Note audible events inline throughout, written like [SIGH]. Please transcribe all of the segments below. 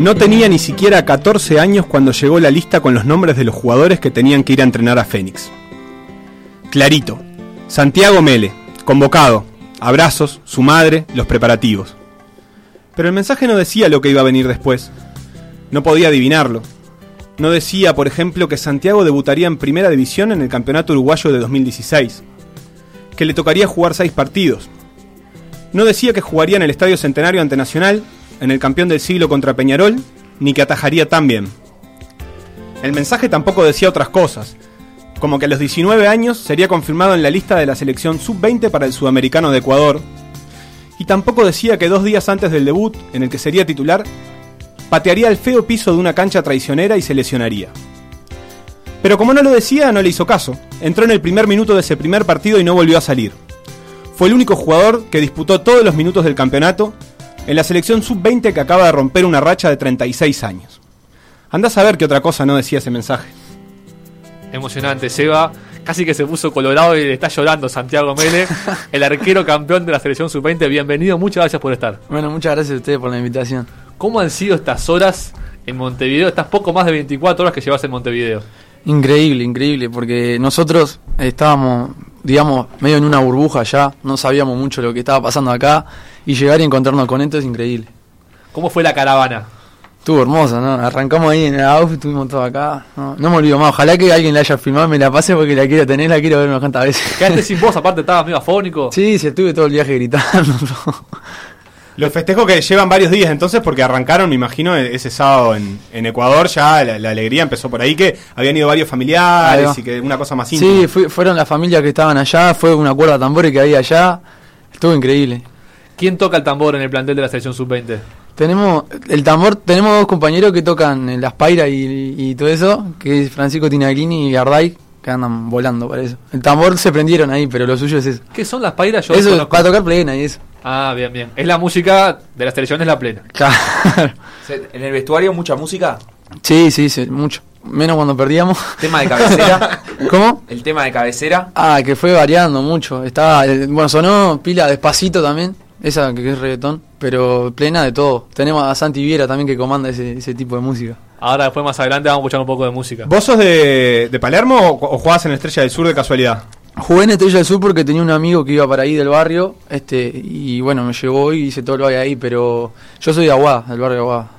No tenía ni siquiera 14 años cuando llegó la lista con los nombres de los jugadores que tenían que ir a entrenar a Fénix. Clarito. Santiago Mele, convocado. Abrazos, su madre, los preparativos. Pero el mensaje no decía lo que iba a venir después. No podía adivinarlo. No decía, por ejemplo, que Santiago debutaría en primera división en el Campeonato Uruguayo de 2016. Que le tocaría jugar seis partidos. No decía que jugaría en el Estadio Centenario ante Nacional, en el campeón del siglo contra Peñarol, ni que atajaría tan bien. El mensaje tampoco decía otras cosas, como que a los 19 años sería confirmado en la lista de la selección sub-20 para el Sudamericano de Ecuador, y tampoco decía que dos días antes del debut, en el que sería titular, patearía el feo piso de una cancha traicionera y se lesionaría. Pero como no lo decía, no le hizo caso. Entró en el primer minuto de ese primer partido y no volvió a salir. Fue el único jugador que disputó todos los minutos del campeonato en la selección sub-20 que acaba de romper una racha de 36 años. Andás a ver qué otra cosa no decía ese mensaje. Emocionante, Seba. Casi que se puso colorado y le está llorando Santiago Mele, [LAUGHS] el arquero campeón de la selección sub-20. Bienvenido, muchas gracias por estar. Bueno, muchas gracias a ustedes por la invitación. ¿Cómo han sido estas horas en Montevideo? Estas poco más de 24 horas que llevas en Montevideo. Increíble, increíble, porque nosotros estábamos, digamos, medio en una burbuja ya, no sabíamos mucho lo que estaba pasando acá, y llegar y encontrarnos con esto es increíble. ¿Cómo fue la caravana? Estuvo hermosa, ¿no? Arrancamos ahí en el auto, estuvimos todos acá. No, no me olvido más, ojalá que alguien la haya filmado, me la pase porque la quiero tener, la quiero ver unas cuantas veces. Quedaste [LAUGHS] sin voz, aparte estabas medio afónico. Sí, sí, estuve todo el viaje gritando. [LAUGHS] Los festejos que llevan varios días entonces, porque arrancaron, me imagino, e-, ese sábado en, en Ecuador, ya la, la alegría empezó por ahí, que habían ido varios familiares y que una cosa más íntima. Sí, fui- fueron las familias que estaban allá, fue una cuerda de tambores que había allá, estuvo increíble. ¿Quién toca el tambor en el plantel de la selección sub-20? Tenemos el tambor, tenemos dos compañeros que tocan en las pairas y, y todo eso, que es Francisco Tinaglini y Garday, que andan volando para eso. El tambor se prendieron ahí, pero lo suyo es eso. ¿Qué son las pairas? Yo eso para tocar plena y eso. Ah, bien, bien. Es la música de la selección, es la plena. Claro. En el vestuario mucha música, Sí, sí, sí, mucho. Menos cuando perdíamos. tema de cabecera, [LAUGHS] ¿Cómo? el tema de cabecera. Ah, que fue variando mucho. Estaba, eh, bueno, sonó pila despacito también, esa que es reggaetón, pero plena de todo. Tenemos a Santi Viera también que comanda ese, ese tipo de música. Ahora, después, más adelante, vamos a escuchar un poco de música. ¿Vos sos de, de Palermo o, o jugabas en Estrella del Sur de casualidad? Jugué en Estrella del Sur porque tenía un amigo que iba para ahí del barrio, este, y bueno, me llevó y hice todo el valle ahí, pero yo soy de Aguada, del barrio de Aguada.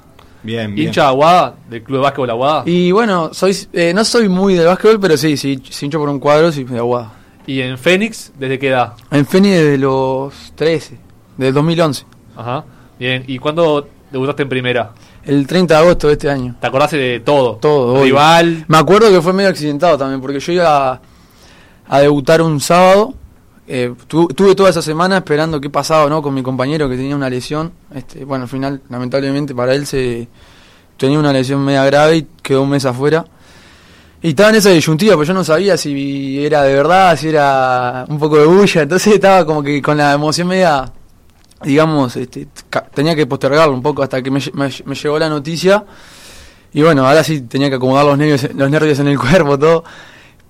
Bien, bien. Hincha de Aguada, del Club de Básquetbol Aguada. Y, Y bueno, soy, eh, no soy muy de básquetbol, pero sí, sí, si hincho por un cuadro, sí, de Aguada. en Fénix, ¿desde qué edad? En Feni desde los 13, del 2011, Ajá. Bien. ¿Y cuándo debutaste en primera? el 30 de agosto de este año. ¿Te acordás de todo? Todo, obvio. Rival. Me acuerdo que fue medio accidentado también, porque yo iba a, debutar un sábado. eh, tu- tuve toda esa semana esperando qué pasaba ¿no? con mi compañero que tenía una lesión. Este, bueno, al final, lamentablemente para él se tenía una lesión media grave y quedó un mes afuera. Y estaba en esa disyuntiva, pero yo no sabía si era de verdad, si era un poco de bulla. Entonces estaba como que con la emoción media, digamos, este, tenía que postergarlo un poco hasta que me llegó la noticia. Y bueno, ahora sí tenía que acomodar los nervios, los nervios en el [LAUGHS] cuerpo, todo.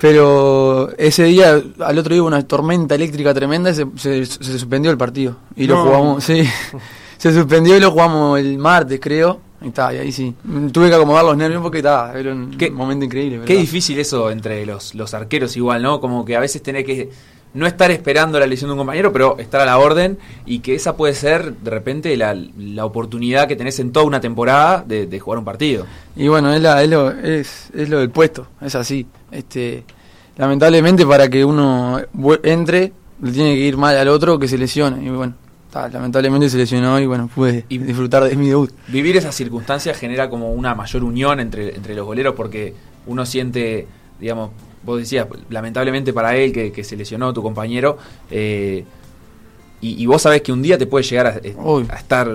Pero ese día, al otro día hubo una tormenta eléctrica tremenda y se, se- se suspendió el partido. Y lo jugamos, sí. [LAUGHS] Se suspendió y lo jugamos el martes, creo. Y está, y ahí sí. Tuve que acomodar los nervios porque estaba, era un Qué- momento increíble. Qué ¿verdad? difícil eso entre los, los arqueros igual, ¿no? Como que a veces tenés que no estar esperando la lesión de un compañero, pero estar a la orden y que esa puede ser de repente la, la oportunidad que tenés en toda una temporada de, de jugar un partido. Y bueno, es, la- es lo, es, es lo del puesto, es así. Este, lamentablemente para que uno entre, le tiene que ir mal al otro que se lesione. Y bueno, ta, lamentablemente se lesionó y bueno, pude Y- disfrutar de mi debut. Vivir esas circunstancias genera como una mayor unión entre, entre los goleros porque uno siente, digamos, vos decías, lamentablemente para él que, que se lesionó tu compañero, eh, y, y vos sabés que un día te puede llegar a, eh, a estar,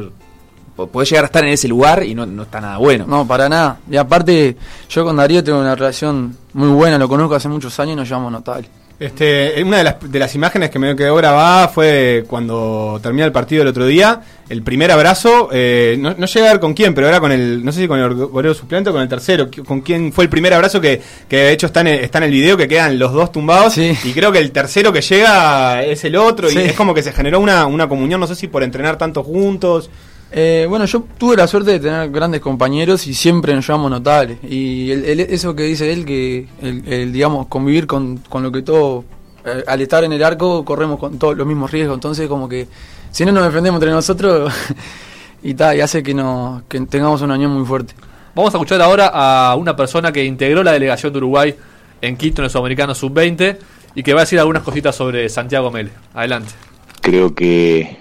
po- podés llegar a estar en ese lugar y no, no está nada bueno. No, para nada. Y aparte, yo con Darío tengo una relación muy buena, lo conozco hace muchos años y nos llamamos notable. Este, una de las, de las imágenes que me quedó grabada fue cuando termina el partido el otro día. El primer abrazo, eh, no, no llegué a ver con quién, pero era con el, no sé si con el golero suplente o con el tercero. ¿Con quién fue el primer abrazo que, que de hecho está en, el, está en el video, que quedan los dos tumbados? Sí. Y creo que el tercero que llega es el otro. Sí. Y es como que se generó una, una comunión, no sé si por entrenar tanto juntos. Eh, bueno, yo tuve la suerte de tener grandes compañeros y siempre nos llevamos notables. Y el- el- eso que dice él, que el, el, digamos, convivir con, con lo que todo, eh, al estar en el arco, corremos con todos los mismos riesgos. Entonces, como que si no nos defendemos entre nosotros, [LAUGHS] y tal, y hace que, nos, que tengamos una unión muy fuerte. Vamos a escuchar ahora a una persona que integró la delegación de Uruguay en Quito, en el Sudamericano Sub-20, y que va a decir algunas cositas sobre Santiago Mele. Adelante. Creo que,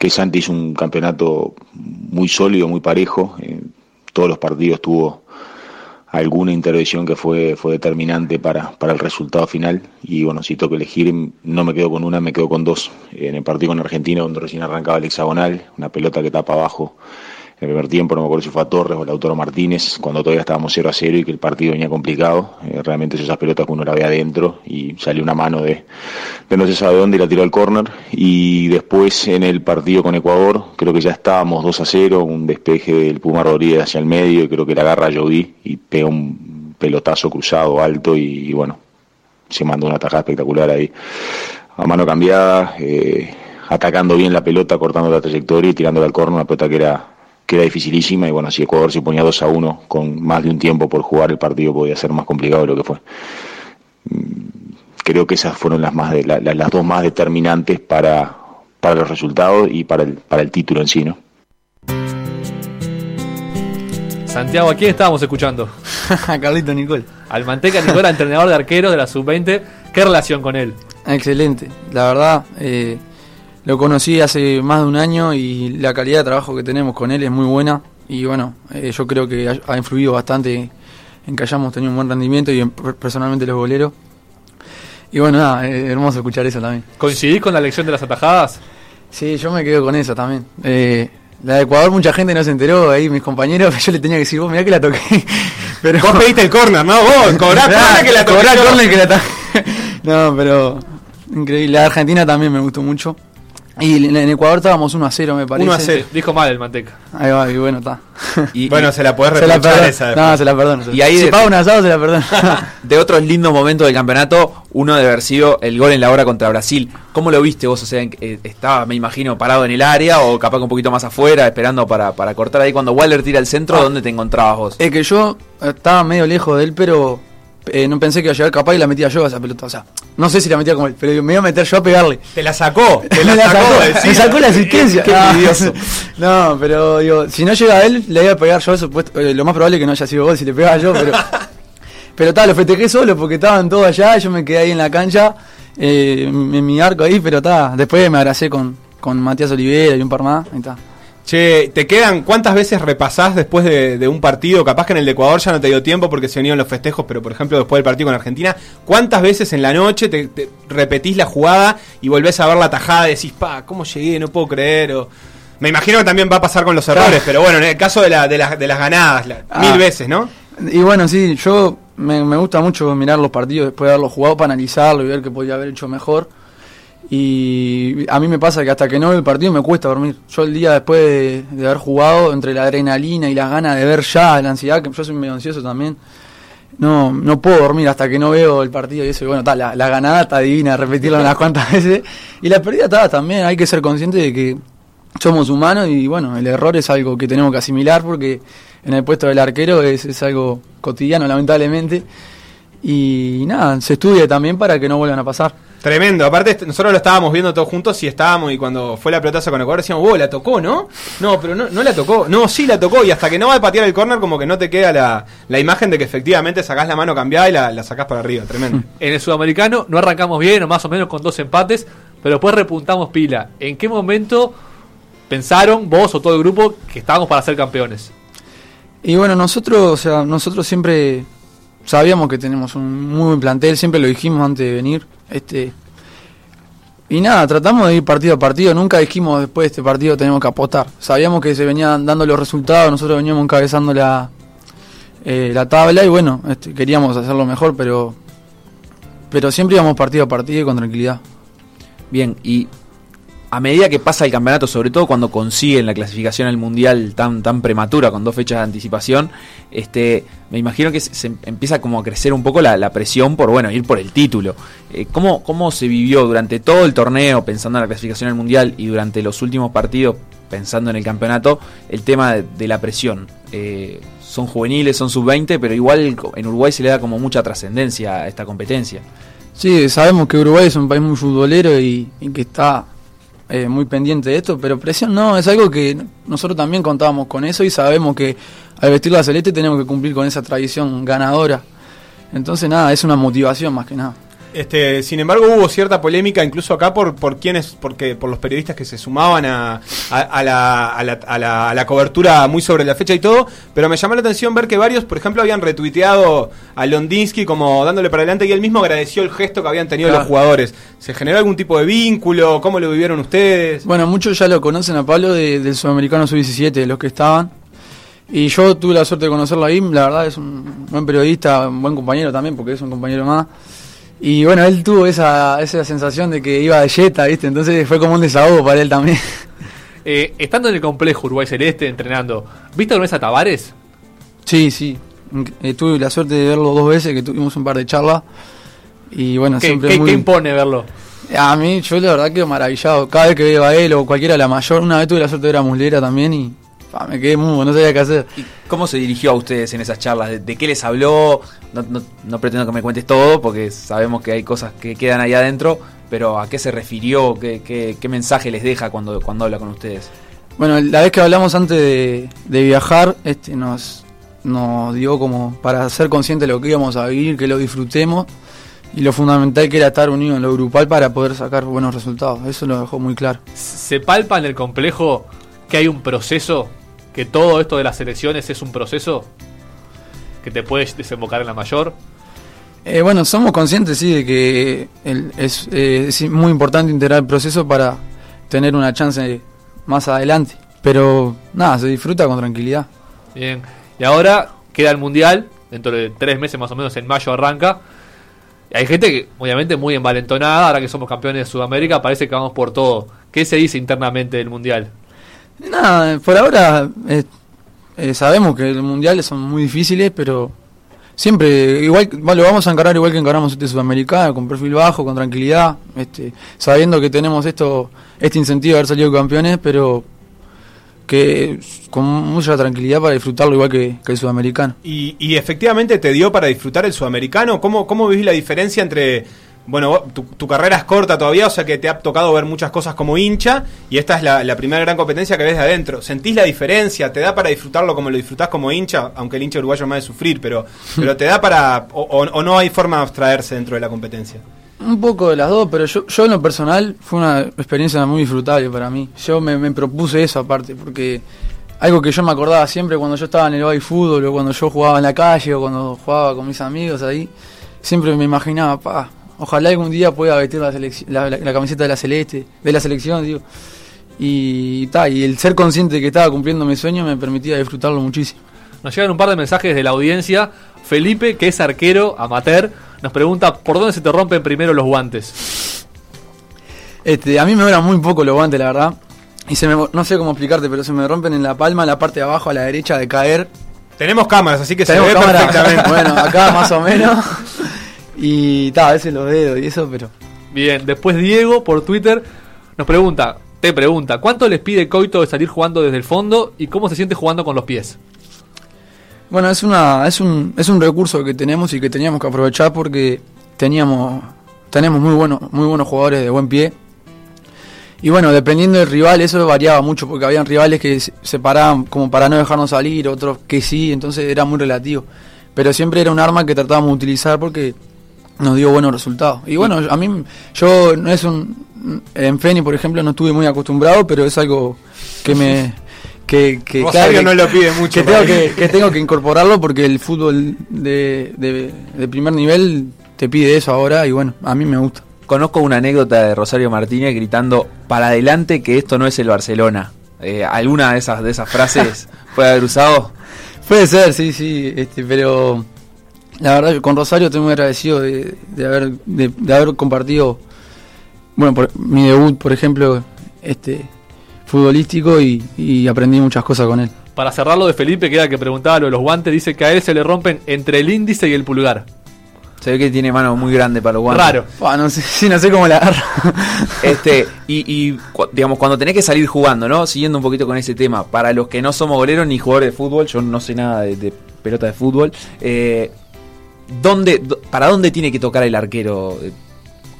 que Santi hizo un campeonato muy sólido, muy parejo. En todos los partidos tuvo alguna intervención que fue, fue determinante para, para el resultado final. Y bueno, si tengo que elegir, no me quedo con una, me quedo con dos. En el partido con Argentina, donde recién arrancaba el hexagonal, una pelota que tapa abajo. El primer tiempo, no me acuerdo si fue a Torres o Lautaro Martínez, cuando todavía estábamos 0 a 0 y que el partido venía complicado. Eh, realmente esas pelotas que uno la ve adentro y salió una mano de, de no se sabe dónde y la tiró al córner. Y después en el partido con Ecuador, creo que ya estábamos 2 a 0, un despeje del Puma Rodríguez hacia el medio y creo que la agarra Jovi y pega un pelotazo cruzado alto y, y bueno, se mandó una tajada espectacular ahí. A mano cambiada, eh, atacando bien la pelota, cortando la trayectoria y tirándola al córner, una pelota que era que era dificilísima y bueno, si Ecuador se ponía 2 a 1 con más de un tiempo por jugar el partido podía ser más complicado de lo que fue. Mm, Creo que esas fueron las más de, la- la- las dos más determinantes para, para los resultados y para el, para el título en sí, ¿no? Santiago, ¿a quién estábamos escuchando? [LAUGHS] Carlito Nicol. Al Manteca Nicola, entrenador de arqueros de la Sub-20. ¿Qué relación con él? Excelente, la verdad, eh, lo conocí hace más de un año y la calidad de trabajo que tenemos con él es muy buena y bueno, eh, yo creo que ha, ha influido bastante en que hayamos tenido un buen rendimiento y en- personalmente los boleros. Y bueno, nada, eh, hermoso escuchar eso también. ¿Coincidís con la elección de las atajadas? Sí, yo me quedo con eso también. Eh, la de Ecuador mucha gente no se enteró, ahí mis compañeros, [LAUGHS] yo le tenía que decir, vos mirá que la toqué. [LAUGHS] Pero, Vos pediste el corner, ¿no? Vos, [LAUGHS] cobrá corner que la toqué Cobrá yo. corner que la ta- No, pero increíble. La de Argentina también me gustó mucho. Y en Ecuador estábamos 1 a 0, me parece. 1 a 0. Dijo mal el Manteca. Ahí va, y bueno, está. Y, [LAUGHS] Bueno, se la podés reprochar esa. No, se la perdono. Y ahí si de- paga un asado, se la perdono. [LAUGHS] [LAUGHS] de otros lindos momentos del campeonato, uno debe haber sido el gol en la hora contra Brasil. ¿Cómo lo viste vos? O sea, en- eh, estaba, me imagino, parado en el área o capaz que un poquito más afuera, esperando para, para cortar ahí. Cuando Waller tira el centro, Ah. ¿dónde te encontrabas vos? es que yo estaba medio lejos de él, pero eh, no pensé que iba a llegar capaz y la metía yo a esa pelota. O sea, no sé si la metía como él, pero me iba a meter yo a pegarle. Te la sacó. Te la [LAUGHS] sacó. me sacó la asistencia. Qué. [LAUGHS] No, pero digo, si no llega a él, le iba a pegar yo, supuesto, eh, lo más probable es que no haya sido gol si le pegaba yo, pero [LAUGHS] pero tal, lo festejé solo porque estaban todos allá, yo me quedé ahí en la cancha, eh, en mi arco ahí, pero está, después me abracé con, con Matías Olivera y un par más, ahí está. Che, ¿te quedan cuántas veces repasás después de, de un partido? Capaz que en el de Ecuador ya no te dio tiempo porque se venían los festejos, pero por ejemplo después del partido con Argentina, ¿cuántas veces en la noche te, te repetís la jugada y volvés a ver la tajada y decís, pa, ¿cómo llegué? No puedo creer. O... Me imagino que también va a pasar con los errores, pero bueno, en el caso de, la, de, las- de las ganadas, la- Ah. mil veces, ¿no? Y bueno, sí, yo me, me gusta mucho mirar los partidos después de haberlos jugado para analizarlo y ver qué podía haber hecho mejor. Y a mí me pasa que hasta que no veo el partido me cuesta dormir. Yo el día después de, haber jugado, entre la adrenalina y las ganas de ver ya, la ansiedad, que yo soy medio ansioso también, no, no puedo dormir hasta que no veo el partido y eso. Bueno, está, la, la ganada está divina, repetirla unas cuantas [LAUGHS] veces. Y la pérdida está también, hay que ser consciente de que somos humanos y bueno, el error es algo que tenemos que asimilar porque en el puesto del arquero es, es algo cotidiano, lamentablemente. Y nada, se estudia también para que no vuelvan a pasar. Tremendo, aparte nosotros lo estábamos viendo todos juntos y estábamos y cuando fue la pelotaza con Ecuador decíamos, wow, la tocó, ¿no? No, pero no, no la tocó, no, sí la tocó y hasta que no va a patear el córner como que no te queda la, la imagen de que efectivamente sacás la mano cambiada y la, la sacás para arriba, tremendo. [LAUGHS] En el sudamericano no arrancamos bien, o más o menos con dos empates, pero después repuntamos pila. ¿En qué momento pensaron vos o todo el grupo que estábamos para ser campeones? Y bueno, nosotros, o sea, nosotros siempre sabíamos que tenemos un muy buen plantel, siempre lo dijimos antes de venir. Este y nada, tratamos de ir partido a partido, nunca dijimos después de este partido tenemos que apostar. Sabíamos que se venían dando los resultados, nosotros veníamos encabezando la, eh, la tabla y bueno, este, queríamos hacerlo mejor, pero pero siempre íbamos partido a partido y con tranquilidad. Bien, y a medida que pasa el campeonato, sobre todo cuando consiguen la clasificación al mundial tan, tan prematura, con dos fechas de anticipación, este, me imagino que se, empieza como a crecer un poco la, presión por bueno ir por el título. Eh, ¿cómo, ¿Cómo se vivió durante todo el torneo pensando en la clasificación al mundial y durante los últimos partidos pensando en el campeonato, el tema de, de la presión. Eh, son juveniles, son sub-20, pero igual en Uruguay se le da como mucha trascendencia a esta competencia. Sí, sabemos que Uruguay es un país muy futbolero y, y que está eh, muy pendiente de esto, pero presión no, es algo que nosotros también contábamos con eso y sabemos que al vestir la celeste tenemos que cumplir con esa tradición ganadora. Entonces nada, es una motivación más que nada. Este, sin embargo, hubo cierta polémica incluso acá por, por quienes, porque, por los periodistas que se sumaban a, a- a la, a, la, a la- a la cobertura muy sobre la fecha y todo, pero me llamó la atención ver que varios, por ejemplo, habían retuiteado a Londinsky como dándole para adelante y él mismo agradeció el gesto que habían tenido Claro. los jugadores. ¿Se generó algún tipo de vínculo? ¿Cómo lo vivieron ustedes? Bueno, muchos ya lo conocen a Pablo de- del Sudamericano Sub-17, de los que estaban. Y yo tuve la suerte de conocerlo ahí, la verdad es un buen periodista, un buen compañero también, porque es un compañero más. Y bueno, él tuvo esa, esa sensación de que iba de Jetta, ¿viste? Entonces fue como un desahogo para él también. [LAUGHS] Eh, estando en el complejo Uruguay Celeste entrenando, ¿viste alguna vez a Tavares? Sí, sí. Eh, tuve la suerte de verlo dos veces, que tuvimos un par de charlas. Y bueno, ¿Qué, siempre qué- muy... qué impone verlo? A mí, yo la verdad quedo maravillado. Cada vez que veo a él o cualquiera la mayor, una vez tuve la suerte de ver a Muslera también y pa, me quedé mudo, no sabía qué hacer. ¿Y cómo se dirigió a ustedes en esas charlas? ¿De, de qué les habló? No, no- no pretendo que me cuentes todo porque sabemos que hay cosas que quedan ahí adentro, pero ¿a qué se refirió? ¿Qué, qué- qué mensaje les deja cuando, cuando habla con ustedes? Bueno, la vez que hablamos antes de, de viajar, este nos, nos dio como para ser conscientes de lo que íbamos a vivir, que lo disfrutemos y lo fundamental que era estar unidos en lo grupal para poder sacar buenos resultados. Eso lo dejó muy claro. ¿Se palpa en el complejo que hay un proceso? ¿Que todo esto de las elecciones es un proceso? ¿Que te puedes desembocar en la mayor? Eh, bueno, somos conscientes, sí, de que el- es, eh, es muy importante integrar el proceso para tener una chance más adelante. Pero nada, se disfruta con tranquilidad. Bien. Y ahora queda el mundial. Dentro de tres meses más o menos, en mayo arranca. Y hay gente que, obviamente, muy envalentonada. Ahora que somos campeones de Sudamérica, parece que vamos por todo. ¿Qué se dice internamente del mundial? Nada, por ahora eh, eh, sabemos que los mundiales son muy difíciles, pero siempre igual bueno, vamos a encarar igual que encaramos este sudamericano, con perfil bajo, con tranquilidad, este, sabiendo que tenemos esto este incentivo de haber salido campeones, pero que con mucha tranquilidad para disfrutarlo igual que, que el sudamericano. Y, y efectivamente te dio para disfrutar el sudamericano. ¿Cómo, cómo vivís la diferencia entre. Bueno, tu, tu carrera es corta todavía, o sea que te ha tocado ver muchas cosas como hincha, y esta es la, la primera gran competencia que ves de adentro. ¿Sentís la diferencia? ¿Te da para disfrutarlo como lo disfrutás como hincha? Aunque el hincha uruguayo más de sufrir, pero, [LAUGHS] pero te da para. O, o- o no hay forma de abstraerse dentro de la competencia? Un poco de las dos, pero yo, yo en lo personal fue una experiencia muy disfrutable para mí. Yo me, me propuse eso aparte, porque algo que yo me acordaba siempre cuando yo estaba en el baby fútbol o cuando yo jugaba en la calle o cuando jugaba con mis amigos ahí, siempre me imaginaba, pa, ojalá algún día pueda vestir la, la, la- la camiseta de la celeste, de la selección, digo. Y, ta, y el ser consciente de que estaba cumpliendo mi sueño me permitía disfrutarlo muchísimo. Nos llegan un par de mensajes de la audiencia. Felipe, que es arquero amateur, nos pregunta por dónde se te rompen primero los guantes. Este, a mí me duran muy poco los guantes, la verdad. Y se me, no sé cómo explicarte, pero se me rompen en la palma, en la parte de abajo, a la derecha, de caer. Tenemos cámaras, así que se ve cámara. perfectamente. [LAUGHS] Bueno, acá más o menos. [LAUGHS] Y ta, a veces los dedos y eso, pero. Bien, después Diego por Twitter nos pregunta, te pregunta, ¿cuánto les pide Coito de salir jugando desde el fondo y cómo se siente jugando con los pies? Bueno, es una, es un, es un recurso que tenemos y que teníamos que aprovechar porque teníamos, tenemos muy buenos, muy buenos jugadores de buen pie. Y bueno, dependiendo del rival, eso variaba mucho, porque habían rivales que se paraban como para no dejarnos salir, otros que sí, entonces era muy relativo. Pero siempre era un arma que tratábamos de utilizar porque nos dio buenos resultados. Y bueno, a mí, yo no es un. En Feni, por ejemplo, no estuve muy acostumbrado, pero es algo que me. Que, claro, no lo pide mucho. que tengo que, mí. que tengo que incorporarlo porque el fútbol de, de, de primer nivel te pide eso ahora y bueno, a mí me gusta. Conozco una anécdota de Rosario Martínez gritando para adelante que esto no es el Barcelona. Eh, ¿Alguna de esas, de esas frases [LAUGHS] puede haber usado? Puede ser, sí, sí, este, pero la verdad que con Rosario estoy muy agradecido de, de haber, de, de haber compartido, bueno, por, mi debut, por ejemplo, este futbolístico y, y aprendí muchas cosas con él. Para cerrarlo de Felipe, que era el que preguntaba lo de los guantes, dice que a él se le rompen entre el índice y el pulgar. Se ve que tiene mano muy grande para los guantes. Raro. Buah, no sé, [LAUGHS] sí, no sé cómo la agarro. Este, y, y, cu- digamos, cuando tenés que salir jugando, ¿no? Siguiendo un poquito con ese tema, para los que no somos goleros ni jugadores de fútbol, yo no sé nada de, de pelota de fútbol, eh, ¿dónde, ¿para dónde tiene que tocar el arquero?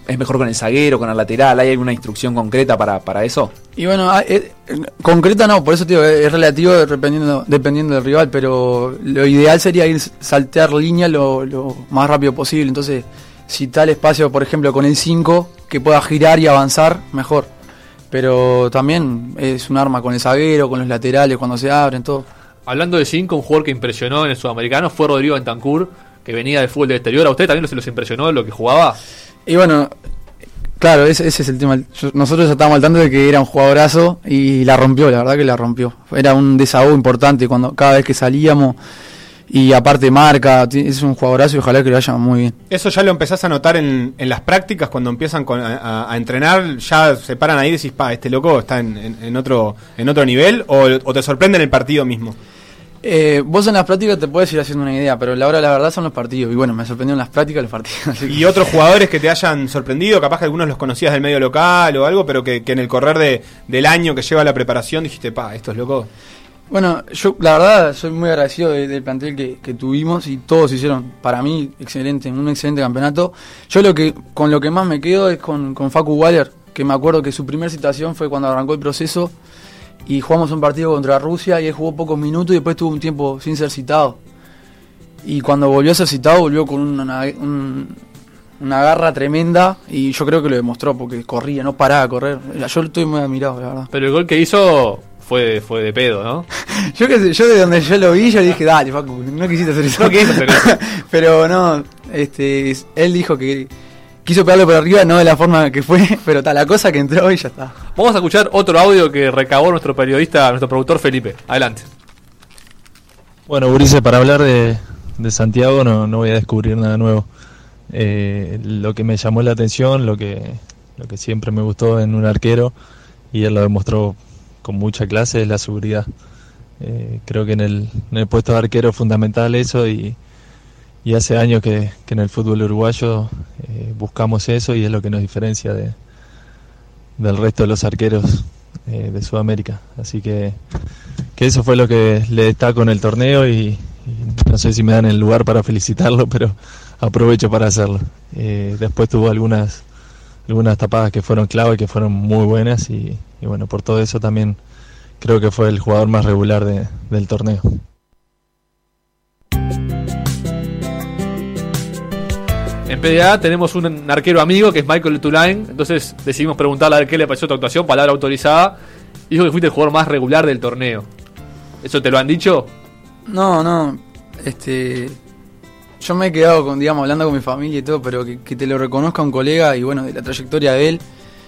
¿Es mejor con el zaguero, con el lateral? ¿Hay alguna instrucción concreta para, para eso? Y bueno, ah, eh, eh, concreta no, por eso te digo, es es relativo dependiendo, dependiendo del rival, pero lo ideal sería ir saltear línea lo, lo más rápido posible. Entonces, si tal espacio, por ejemplo, con el 5, que pueda girar y avanzar, mejor. Pero también es un arma con el zaguero, con los laterales, cuando se abren, todo. Hablando de 5, un jugador que impresionó en el sudamericano fue Rodrigo Bentancur, que venía del fútbol del exterior. ¿A usted también se los impresionó lo que jugaba? Y bueno, claro, ese, ese es el tema. Yo- nosotros ya estábamos al tanto de que era un jugadorazo y la rompió, la verdad que la rompió. Era un desahogo importante cuando cada vez que salíamos y aparte marca, es un jugadorazo y ojalá que lo vaya muy bien. Eso ya lo empezás a notar en, en las prácticas cuando empiezan con- a, a- a entrenar, ya se paran ahí y decís, pa, este loco está en, en- en otro en otro nivel o, o te sorprende en el partido mismo. Eh, vos en las prácticas te puedes ir haciendo una idea, pero la hora de la verdad son los partidos. Y bueno, me sorprendió en las prácticas los partidos. [LAUGHS] Y otros jugadores que te hayan sorprendido, capaz que algunos los conocías del medio local o algo, pero que, que en el correr de, del año que lleva la preparación dijiste, pa, estos locos. Bueno, yo la verdad soy muy agradecido de- del plantel que, que tuvimos y todos hicieron, para mí, excelente, un excelente campeonato. Yo lo que con lo que más me quedo es con, con Facu Waller, que me acuerdo que su primera citación fue cuando arrancó el proceso y jugamos un partido contra Rusia y él jugó pocos minutos y después tuvo un tiempo sin ser citado. Y cuando volvió a ser citado volvió con una, un- una garra tremenda y yo creo que lo demostró porque corría, no paraba de correr. Yo estoy muy admirado, la verdad. Pero el gol que hizo fue, fue de pedo, ¿no? [LAUGHS] Yo qué sé, yo de donde yo lo vi, yo dije, dale, Facu, no quisiste hacer eso. No quisiste hacer eso. [LAUGHS] pero no, este, él dijo que quiso pegarlo por arriba, no de la forma que fue, [LAUGHS] pero tal, la cosa que entró y ya está. Vamos a escuchar otro audio que recabó nuestro periodista, nuestro productor Felipe. Adelante. Bueno, Ulises, para hablar de, de Santiago no, no voy a descubrir nada nuevo. Eh, lo que me llamó la atención, lo que, lo que siempre me gustó en un arquero, y él lo demostró con mucha clase, es la seguridad. Eh, creo que en el, en el puesto de arquero es fundamental eso y, y hace años que, en el fútbol uruguayo eh, buscamos eso y es lo que nos diferencia de, del resto de los arqueros eh, de Sudamérica. Así que, que eso fue lo que le destaco en el torneo y, y no sé si me dan el lugar para felicitarlo, pero aprovecho para hacerlo. Eh, después tuvo algunas, algunas tapadas que fueron clave, que fueron muy buenas y, y bueno, por todo eso también creo que fue el jugador más regular de- del torneo. En PDA tenemos un arquero amigo que es Michael Tulain, entonces decidimos preguntarle a ver qué le pareció tu actuación, palabra autorizada. Dijo que fuiste el jugador más regular del torneo. ¿Eso te lo han dicho? No, no, este, yo me he quedado con, digamos, hablando con mi familia y todo, pero que, que te lo reconozca un colega y bueno, de la trayectoria de él,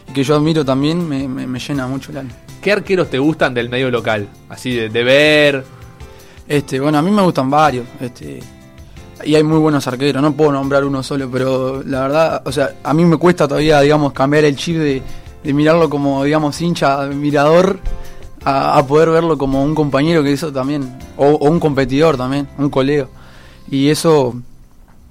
y que yo admiro también, me, me- me llena mucho el alma. ¿Qué arqueros te gustan del medio local? Así de, de ver. Este, bueno, a mí me gustan varios, este, y hay muy buenos arqueros, no puedo nombrar uno solo, pero la verdad, o sea, a mí me cuesta todavía, digamos, cambiar el chip de, mirarlo como, digamos, hincha, mirador, a, poder verlo como un compañero que eso también, o, o un competidor también, un colega. Y eso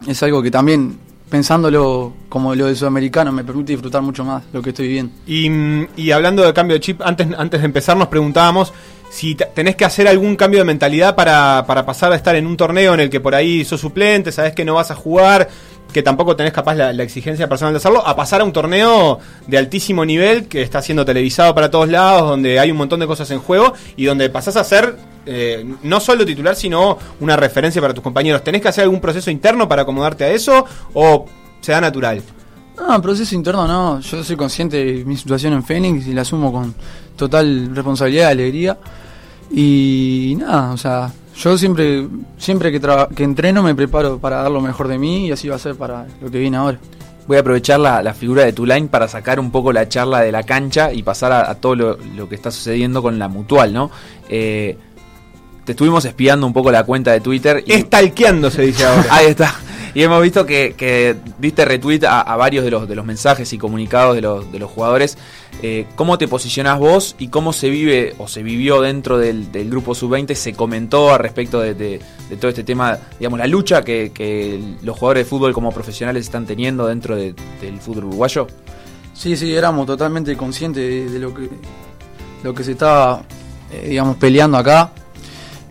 es algo que también, pensándolo como lo del sudamericano, me permite disfrutar mucho más lo que estoy viviendo. Y, y hablando de cambio de chip, antes, antes de empezar nos preguntábamos si te- tenés que hacer algún cambio de mentalidad para, para pasar a estar en un torneo en el que por ahí sos suplente, sabés que no vas a jugar, que tampoco tenés capaz la, la exigencia personal de hacerlo, a pasar a un torneo de altísimo nivel que está siendo televisado para todos lados, donde hay un montón de cosas en juego y donde pasás a ser eh, no solo titular, sino una referencia para tus compañeros. ¿Tenés que hacer algún proceso interno para acomodarte a eso o se da natural? No, proceso interno no. Yo soy consciente de mi situación en Fénix y la asumo con total responsabilidad y alegría. Y nada, o sea, yo siempre siempre que, traba- que entreno me preparo para dar lo mejor de mí y así va a ser para lo que viene ahora. Voy a aprovechar la, la figura de Tulain para sacar un poco la charla de la cancha y pasar a, a todo lo, lo que está sucediendo con la mutual, ¿no? Eh, te estuvimos espiando un poco la cuenta de Twitter. Y, Estalqueando se dice ahora. [LAUGHS] Ahí está. y hemos visto que, que diste retweet a, a varios de los, de los mensajes y comunicados de los, de los jugadores. Eh, ¿Cómo te posicionás vos y cómo se vive o se vivió dentro del, del grupo sub-20? ¿Se comentó al respecto de, de- de todo este tema, digamos, la lucha que, que los jugadores de fútbol como profesionales están teniendo dentro de- del fútbol uruguayo? Sí, sí, éramos totalmente conscientes de, de lo que lo que se estaba, eh, digamos, peleando acá.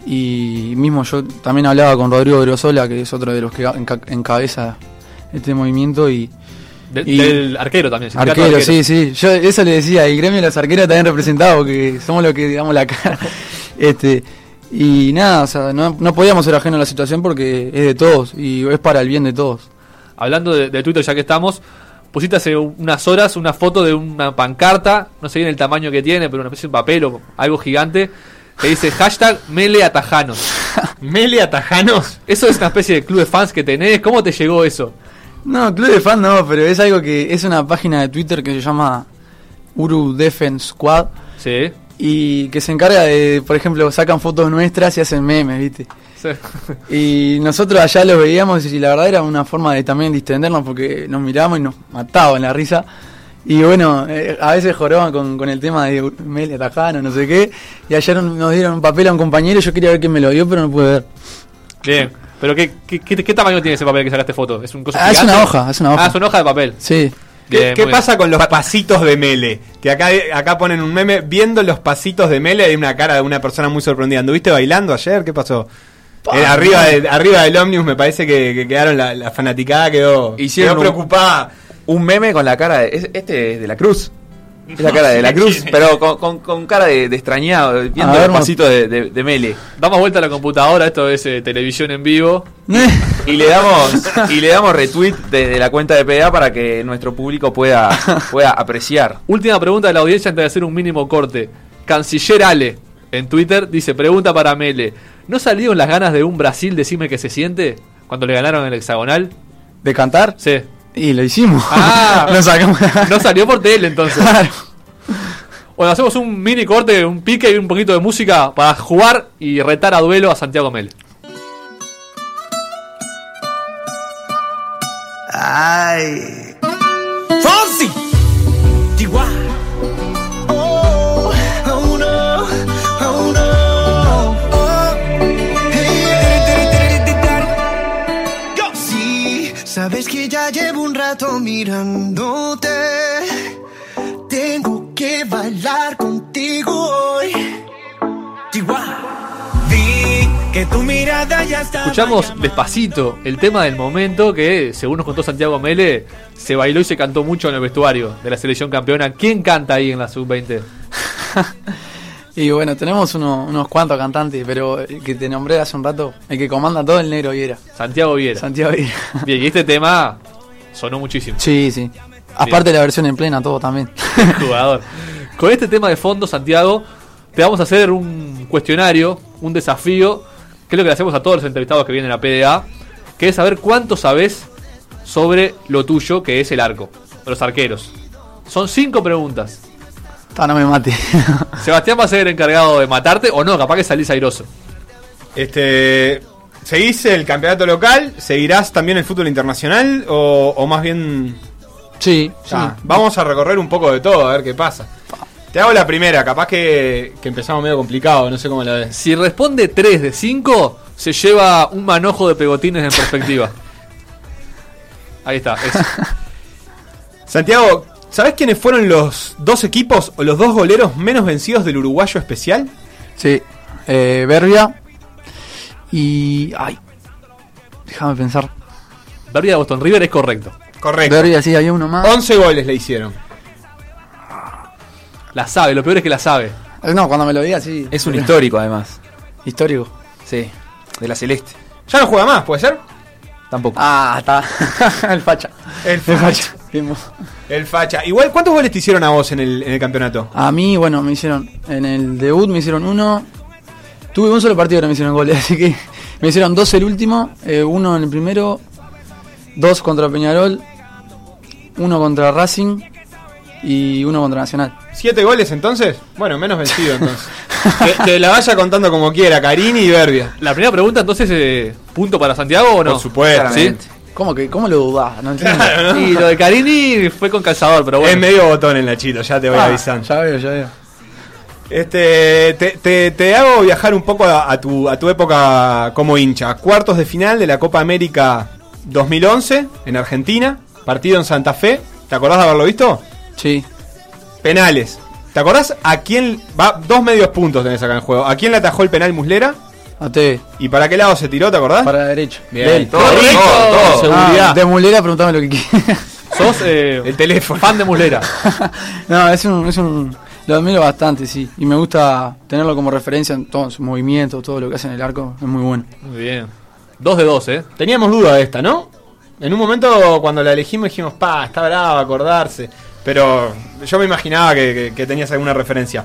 Y mismo yo también hablaba con Rodrigo Grosola, que es otro de los que enca- encabeza este movimiento. Y De- Y- del arquero también. arquero, sí, sí. Yo eso le decía, el gremio de los arqueros también representado, porque somos los que digamos la cara. [LAUGHS] este Y nada, o sea, no, no podíamos ser ajenos a la situación porque es de todos y es para el bien de todos. Hablando de, de Twitter, ya que estamos, pusiste hace unas horas una foto de una pancarta, no sé bien el tamaño que tiene, pero una especie de papel o algo gigante, que dice hashtag Mele Atajanos. [LAUGHS] Mele Atajanos. Eso es una especie de club de fans que tenés. ¿Cómo te llegó eso? No, club de fan no, pero es algo que es una página de Twitter que se llama Uru Defense Squad Sí. y que se encarga de, por ejemplo, sacan fotos nuestras y hacen memes, ¿viste? sí. [LAUGHS] Y nosotros allá los veíamos y la verdad era una forma de también distendernos porque nos mirábamos y nos mataban la risa. Y bueno, eh, a veces joroban con, con el tema de Meli Atajano, no sé qué. Y ayer nos dieron un papel a un compañero y yo quería ver quién me lo dio, pero no pude ver. Bien. ¿Pero qué, qué, qué- qué tamaño tiene ese papel que sacaste foto? ¿Es un coso Ah, es una hoja, es una hoja. Ah, es una hoja de papel. Sí. ¿Qué, Bien, qué pasa con los pasitos de Mele? Que acá, acá ponen un meme viendo los pasitos de Mele hay una cara de una persona muy sorprendida. ¿Anduviste bailando ayer? ¿Qué pasó? Pa, Eh, arriba, de- arriba del ómnibus me parece que, que quedaron la, la fanaticada quedó, Hicieron quedó un- preocupada. Un meme con la cara de. es- Este es de la cruz. Es la cara de la cruz, pero con, con- con cara de, de extrañado, viendo ver, el pasito de, de, de Mele. Damos vuelta a la computadora, esto es eh, televisión en vivo. Y le damos y le damos retweet desde la cuenta de PDA para que nuestro público pueda, pueda apreciar. Última pregunta de la audiencia antes de hacer un mínimo corte. Canciller Ale en Twitter dice, pregunta para Mele, ¿no salieron las ganas de un Brasil decime que se siente cuando le ganaron el hexagonal? ¿De cantar? Sí. Y lo hicimos. Ah. [LAUGHS] Lo sacamos. No salió por tele entonces. Claro. Bueno, hacemos un mini corte, un pique y un poquito de música para jugar y retar a duelo a Santiago Mele. Ay. Fonsi. Oh, oh no, oh no. Oh. Hey, sabes que ya llevo un rato mirándote. Tengo que bailar contigo hoy. Chihuahua. Vi que tu mirada ya está. Escuchamos despacito el tema del momento que, según nos contó Santiago Mele, se bailó y se cantó mucho en el vestuario de la selección campeona. ¿Quién canta ahí en la sub-20? [LAUGHS] Y bueno, tenemos uno- unos cuantos cantantes, pero el que te nombré hace un rato, el que comanda todo el negro Viera. Santiago Viera. Santiago Viera. Bien, y este tema sonó muchísimo. Sí, sí. Aparte de la versión en plena, todo también. [LAUGHS] jugador. Con este tema de fondo, Santiago, te vamos a hacer un cuestionario, un desafío, que es lo que le hacemos a todos los entrevistados que vienen a PDA, que es saber cuánto sabes sobre lo tuyo, que es el arco, los arqueros. Son cinco preguntas. Ta, no me mate. [LAUGHS] Sebastián va a ser el encargado de matarte o no, capaz que salís airoso. Este, ¿Seguís el campeonato local? ¿Seguirás también el fútbol internacional? ¿O, o más bien sí, sí. Vamos a recorrer un poco de todo, a ver qué pasa. Te hago la primera, capaz que, que empezamos medio complicado, no sé cómo la ves. Si responde 3 de 5, se lleva un manojo de pegotines en perspectiva. [LAUGHS] Ahí está. eso. [LAUGHS] Santiago, ¿sabés quiénes fueron los dos equipos o los dos goleros menos vencidos del uruguayo especial? Sí. Eh, Berbia. Y. Ay. Déjame pensar. Berbia de Boston River es correcto. Correcto. Berbia, sí, había uno más. 11 goles le hicieron. La sabe, lo peor es que la sabe. Eh, No, cuando me lo diga, sí. Es un histórico además. Histórico. Sí, de la Celeste. Ya no juega más, ¿puede ser? Tampoco. Ah, está. [LAUGHS] el facha. El El facha. facha. Qué mo- El facha. Igual, ¿cuántos goles te hicieron a vos en el, en el campeonato? A mí, bueno, me hicieron. En el debut me hicieron uno. Tuve un solo partido que no me hicieron goles, [LAUGHS] así que me hicieron dos el último, eh, uno en el primero, dos contra Peñarol, uno contra Racing y uno contra Nacional. ¿Siete goles entonces? Bueno, menos vencido entonces. [LAUGHS] que, que la vaya contando como quiera, Carini y Berbia. La primera pregunta, entonces, eh, ¿punto para Santiago o no? Por supuesto. ¿Sí? ¿Cómo, que, ¿Cómo lo dudás? No entiendo. Claro, ¿no? Y lo de Carini fue con calzador, pero bueno. Es medio botón el Nachito, ya te voy Ah, avisando. Ya veo, ya veo. Este, te, te- te hago viajar un poco a, a tu, a tu época como hincha. Cuartos de final de la Copa América 2011 en Argentina. Partido en Santa Fe. ¿Te acordás de haberlo visto? Sí. Penales. ¿Te acordás a quién va? Dos medios puntos tenés acá en juego. ¿A quién le atajó el penal Muslera? A TV. ¿Y para qué lado se tiró? ¿Te acordás? Para la derecha. Bien. Todo, todo, todo. Seguridad. Ah, de Mulera, preguntame lo que quieras. Sos eh, El teléfono. fan de Muslera. [LAUGHS] no, es un, es un. Lo admiro bastante, sí. Y me gusta tenerlo como referencia en todos sus movimientos, todo lo que hace en el arco. Es muy bueno. Muy bien. Dos de dos, ¿eh? Teníamos duda de esta, ¿no? En un momento cuando la elegimos dijimos, pa, está bravo acordarse. Pero yo me imaginaba que tenías alguna referencia.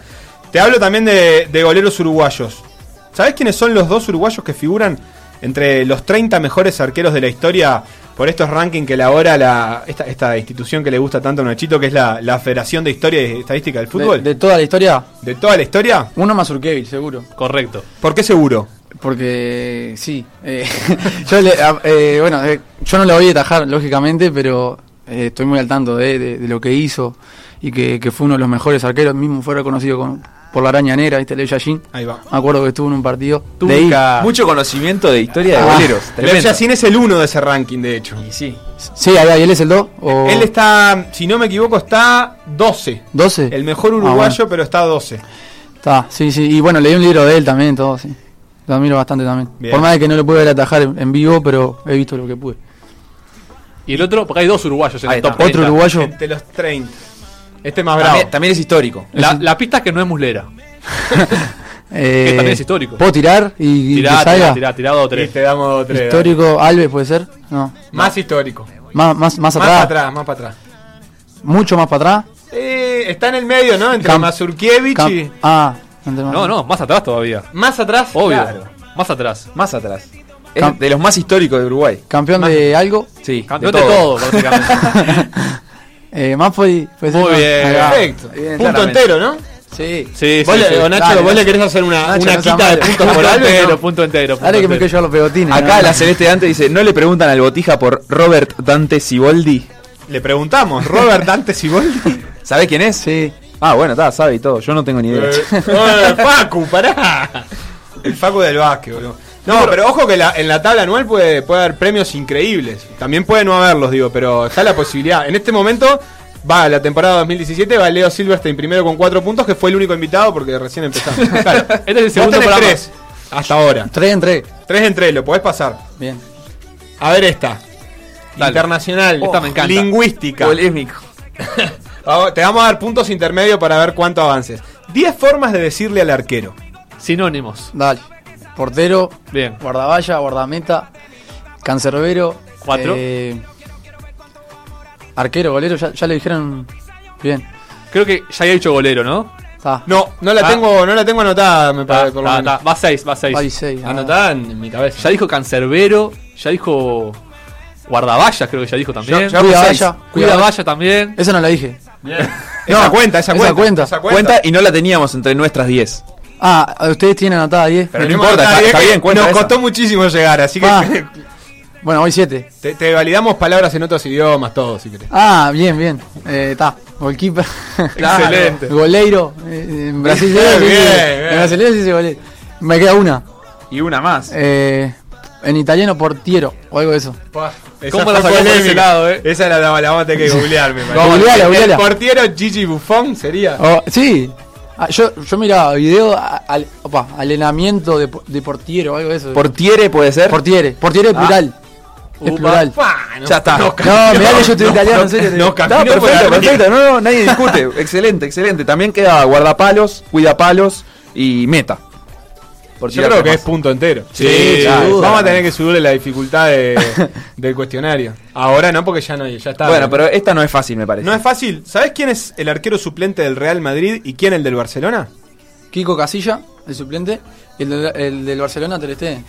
Te hablo también de, de goleros uruguayos. ¿Sabés quiénes son los dos uruguayos que figuran entre los 30 mejores arqueros de la historia por estos rankings que elabora la, esta, esta institución que le gusta tanto a Nachito, que es la, la Federación de Historia y Estadística del Fútbol? De, de toda la historia, ¿De toda la historia? uno más Urkevich, seguro. Correcto. ¿Por qué seguro? Porque sí. eh, [LAUGHS] yo le- eh, bueno, eh, yo no lo voy a atajar, lógicamente, pero eh, estoy muy al tanto de, de- de lo que hizo y que, que fue uno de los mejores arqueros. Mismo fue reconocido con- por la araña negra, ¿viste? Leo Yashin. Ahí va. Me acuerdo que estuvo en un partido. Leí. nunca- Mucho conocimiento de historia de Ah. boleros. Leo Tremendo. Yacine es el uno de ese ranking, de hecho. Y sí. Sí, ahí, ahí, él es el 2 o Él está, si no me equivoco, está 12. 12. El mejor Ah, uruguayo, bueno. pero está 12. Está, sí, sí. Y bueno, leí un libro de él también, todo, sí. Lo admiro bastante también. Bien. Por más de que no lo pude ver atajar en, vivo, pero he visto lo que pude. Y el otro, porque hay dos uruguayos en Ahí el top está. Otro 30. uruguayo. Entre los 30. Este más bravo. También, también es histórico. La, la pista es que no es Muslera. [LAUGHS] Eh, también es histórico. ¿Puedo tirar y, y Tirá, que tirá, salga? tirá, tirá dos o Y tres. te damos tres. Histórico, Alves puede ser. No. Más histórico. Más, más, más Más atrás. para atrás, más para atrás. Mucho más para atrás. Eh, está en el medio, ¿no? Entre Cam- Mazurkiewicz Cam- y. ah, entre más- No, no, más atrás todavía. Más atrás. Obvio. Claro. Más atrás. Más atrás. Es de los más históricos de Uruguay. Campeón de algo. Sí. Campeón de todo, básicamente. [LAUGHS] Eh, ser. Muy bien. Perfecto. Bien, Punto claramente. entero, ¿no? Sí. Sí, ¿Vos sí, le- sí. Nacho, Dale, vos le querés hacer una, Nacho, una no quita de puntos por Punto Alves? entero, ¿no? punto entero. punto Dale que me quedo yo los pegotines. Acá ¿no? la Celeste de antes dice, ¿no le preguntan al Botija por Robert Dante Siboldi? Le preguntamos, Robert Dante Siboldi. [LAUGHS] ¿Sabe quién es? Sí. Ah, bueno, está, sabe y todo. Yo no tengo ni idea. Eh, Facu, pará. El [LAUGHS] Facu del básquet, boludo. No, pero ojo que la- en la tabla anual puede, puede haber premios increíbles. También puede no haberlos, digo, pero está la posibilidad. En este momento va la temporada 2017, va Leo Silverstein primero con cuatro puntos, que fue el único invitado porque recién empezamos. [LAUGHS] Claro. Este es el segundo programa. tres hasta ahora. Tres en tres. Tres en tres, lo podés pasar. Bien. A ver esta. Dale. Internacional. Esta me encanta. Lingüística. Polémico. [LAUGHS] Vamos- Te vamos a dar puntos intermedios para ver cuánto avances. 10 formas de decirle al arquero. Sinónimos. Dale. Portero, Bien. guardavalla, guardameta, cancerbero. Cuatro. eh, arquero, golero, ya, ya le dijeron. Bien. Creo que ya había dicho golero, ¿no? No, no la Ah. tengo, no la tengo anotada, me parece, por ta. Va seis, va seis. Ah. Anotada en mi cabeza. Ya dijo cancerbero, ya dijo guardaballas, creo que ya dijo también. Ya- ya Cuida seis. valla, Cuida cuida valla también. Esa no la dije. esa cuenta, esa esa cuenta. cuenta. esa Cuenta y no la teníamos entre nuestras 10. Ah, ustedes tienen anotada 10. Pero no importa, está- bien, cuenta Nos esa. costó muchísimo llegar, así que Ah. [LAUGHS] Bueno, hoy 7. te, te validamos palabras en otros idiomas, todo, si querés. Ah, bien, bien. Está. Goalkeeper. [LAUGHS] Excelente. Goleiro. eh, en Brasil Bien, bien. En brasileño se dice goleiro. Me queda una. Y una más. Eh, en italiano, portiero. O algo de eso. ¿Cómo la sacó polémica. ese lado, eh? Esa la, la, la vamos a tener que [LAUGHS] googlear, me parece. Googleala, El googleala. portiero Gigi Buffon sería. Oh, sí. Ah, yo, yo miraba video al, opa, alenamiento de, de portiero o algo de eso. Portiere puede ser. portiere. Portiere es Ah. plural. Es Upa. plural. Pa, no, Ya está. no, No, mirá que yo estoy italiano, en serio. no, No, perfecto, perfecto. No, no, nadie discute. [LAUGHS] excelente, excelente. También queda guardapalos, cuidapalos y meta. Por Yo creo que es punto entero. Sí, claro. duda. Vamos a tener que subirle la dificultad de- [LAUGHS] del cuestionario. Ahora no, porque ya no, ya está. Bueno, pero esta no es fácil, me parece. No es fácil. ¿Sabes quién es el arquero suplente del Real Madrid y quién el del Barcelona? Kiko Casilla, el suplente. Y el, del- el del Barcelona, Ter Stegen.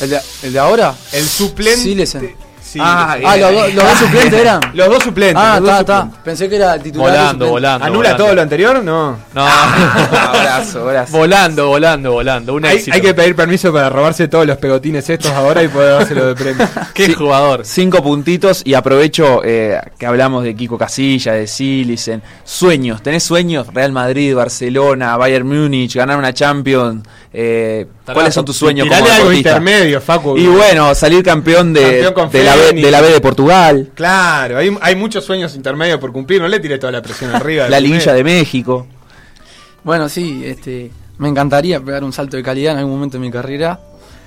¿El de, ¿El de ahora? El suplente. Silesen. Sí. Ah, Ah, los, dos- los dos suplentes eran. [LAUGHS] Los dos suplentes. Ah, está, está. Pensé que era titular. Volando, volando. ¿Anula volando. todo lo anterior? No. No. [LAUGHS] abrazo, abrazo. volando, volando, volando. Un Hay, éxito. hay que pedir permiso para robarse todos los pegotines estos ahora y poder dárselo de premio. [LAUGHS] Qué jugador. Cinco puntitos y aprovecho eh, que hablamos de Kiko Casilla, de Silicen. Sueños, ¿tenés sueños? Real Madrid, Barcelona, Bayern Múnich, ganar una Champions. eh, ¿Cuáles son tus sueños Tirale como algo deportista? intermedio, Facu. Y bueno, salir campeón de, Campeón de la, B, de la B de Portugal, Claro, hay, hay muchos sueños intermedios por cumplir. No le tiré toda la presión arriba. la liguilla de México. Bueno, sí, este, me encantaría pegar un salto de calidad en algún momento de mi carrera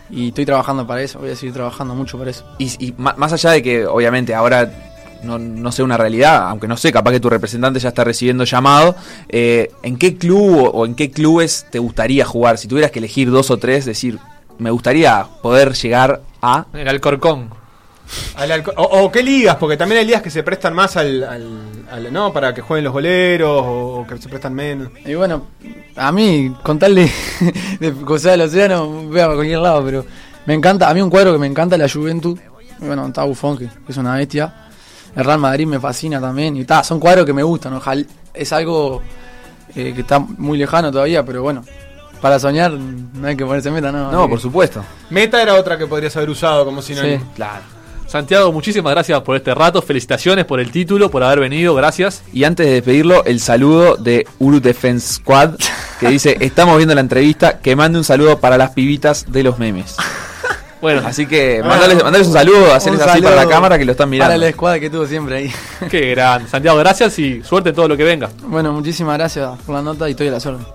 y estoy trabajando para eso, voy a seguir trabajando mucho para eso. Y, más allá de que obviamente ahora no, no sé una realidad, aunque no sé, capaz que tu representante ya está recibiendo llamado, eh, ¿en qué club o, o en qué clubes te gustaría jugar? Si tuvieras que elegir dos o tres, decir, me gustaría poder llegar a... El Alcorcón. Al alco- o, o qué ligas, porque también hay ligas que se prestan más al, al- al- no para que jueguen los boleros o, o que se prestan menos. Y bueno, a mí, con tal de, [LAUGHS] de el océano, voy a cualquier lado, pero me encanta, a mí un cuadro que me encanta la Juventud, y bueno, está Buffon, que es una bestia, el Real Madrid me fascina también, y está, son cuadros que me gustan, ojalá, es algo eh, que está muy lejano todavía, pero bueno, para soñar no hay que ponerse meta, ¿no? No, por supuesto. Meta era otra que podrías haber usado como sinónimo. Sí. Claro. Santiago, muchísimas gracias por este rato. Felicitaciones por el título, por haber venido. Gracias. Y antes de despedirlo, el saludo de Uru Defense Squad, que dice, [LAUGHS] estamos viendo la entrevista, que mande un saludo para las pibitas de los memes. Bueno, Así que mandales, mandales un saludo, hacerles así para la cámara que lo están mirando. Para la escuadra que tuvo siempre ahí. qué gran. Santiago, gracias y suerte en todo lo que venga. Bueno, muchísimas gracias por la nota y estoy a la órdenes.